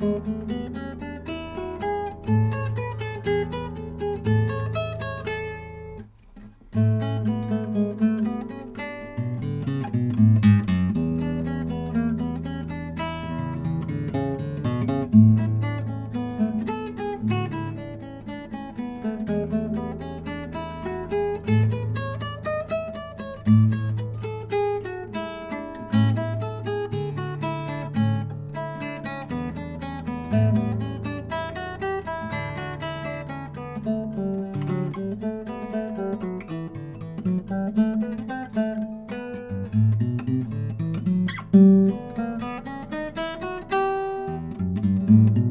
Música thank mm -hmm. you